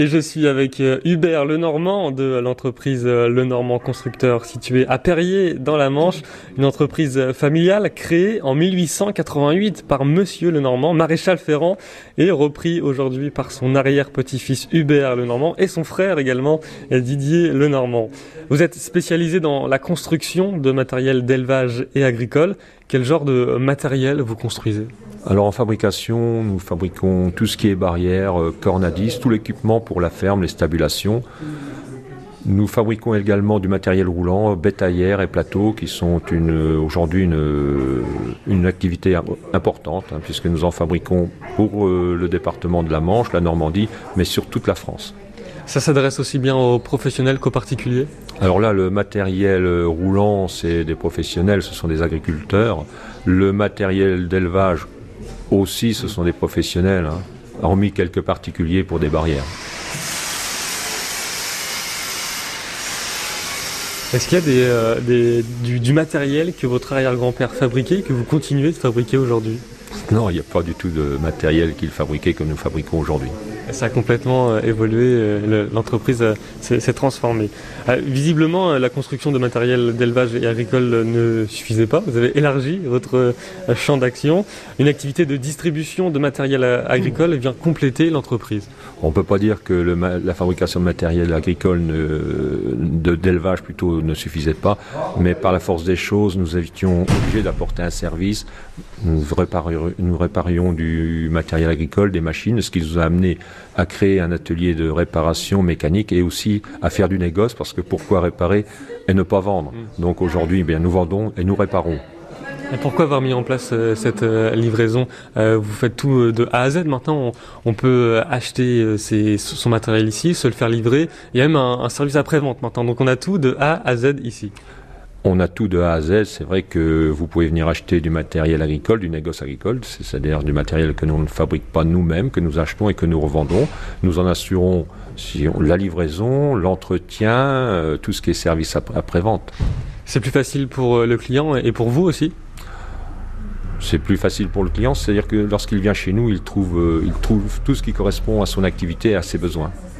Et je suis avec euh, Hubert Lenormand de l'entreprise euh, Lenormand Constructeur située à Perrier dans la Manche, une entreprise euh, familiale créée en 1888 par monsieur Lenormand, maréchal ferrant et repris aujourd'hui par son arrière-petit-fils Hubert Lenormand et son frère également Didier Lenormand. Vous êtes spécialisé dans la construction de matériel d'élevage et agricole. Quel genre de matériel vous construisez? Alors en fabrication, nous fabriquons tout ce qui est barrière, euh, cornadis, tout l'équipement pour la ferme, les stabulations. Nous fabriquons également du matériel roulant, bétaillère et plateau, qui sont aujourd'hui une, une, activité importante, hein, puisque nous en fabriquons pour euh, le département de la Manche, la Normandie, mais sur toute la France. Ça s'adresse aussi bien aux professionnels qu'aux particuliers? Alors là, le matériel roulant, c'est des professionnels, ce sont des agriculteurs. Le matériel d'élevage, aussi, ce sont des professionnels, hein, hormis quelques particuliers pour des barrières. Est-ce qu'il y a des, euh, du, matériel que votre arrière-grand-père fabriquait que vous continuez de fabriquer aujourd'hui? Non, il n'y a pas du tout de matériel qu'il fabriquait comme nous fabriquons aujourd'hui. Ça a complètement euh, évolué, euh, l'entreprise s'est transformée. Visiblement, la construction de matériel d'élevage et agricole ne suffisait pas. Vous avez élargi votre champ d'action. Une activité de distribution de matériel agricole vient compléter l'entreprise. On ne peut pas dire que la fabrication de matériel agricole d'élevage plutôt ne suffisait pas, mais par la force des choses, nous étions obligés d'apporter un service. Nous réparions, nous réparions du matériel agricole, des machines, ce qui nous a amené à créer un atelier de réparation mécanique et aussi à faire du négoce, parce que pourquoi réparer et ne pas vendre? Donc aujourd'hui, eh nous vendons et nous réparons. Et pourquoi avoir mis en place euh, cette euh, livraison? Euh, Vous faites tout de A à Z maintenant. On, peut acheter son matériel ici, se le faire livrer. Il y a même un, un service après-vente maintenant. Donc on a tout de A à Z ici. On a tout de A à Z. C'est vrai que vous pouvez venir acheter du matériel agricole, du négoce agricole, c'est-à-dire du matériel que nous ne fabriquons pas nous-mêmes, que nous achetons et que nous revendons. Nous en assurons la livraison, l'entretien, tout ce qui est service après-vente. C'est plus facile pour le client et pour vous aussi? C'est plus facile pour le client, c'est-à-dire que lorsqu'il vient chez nous, il trouve, euh, il trouve tout ce qui correspond à son activité et à ses besoins.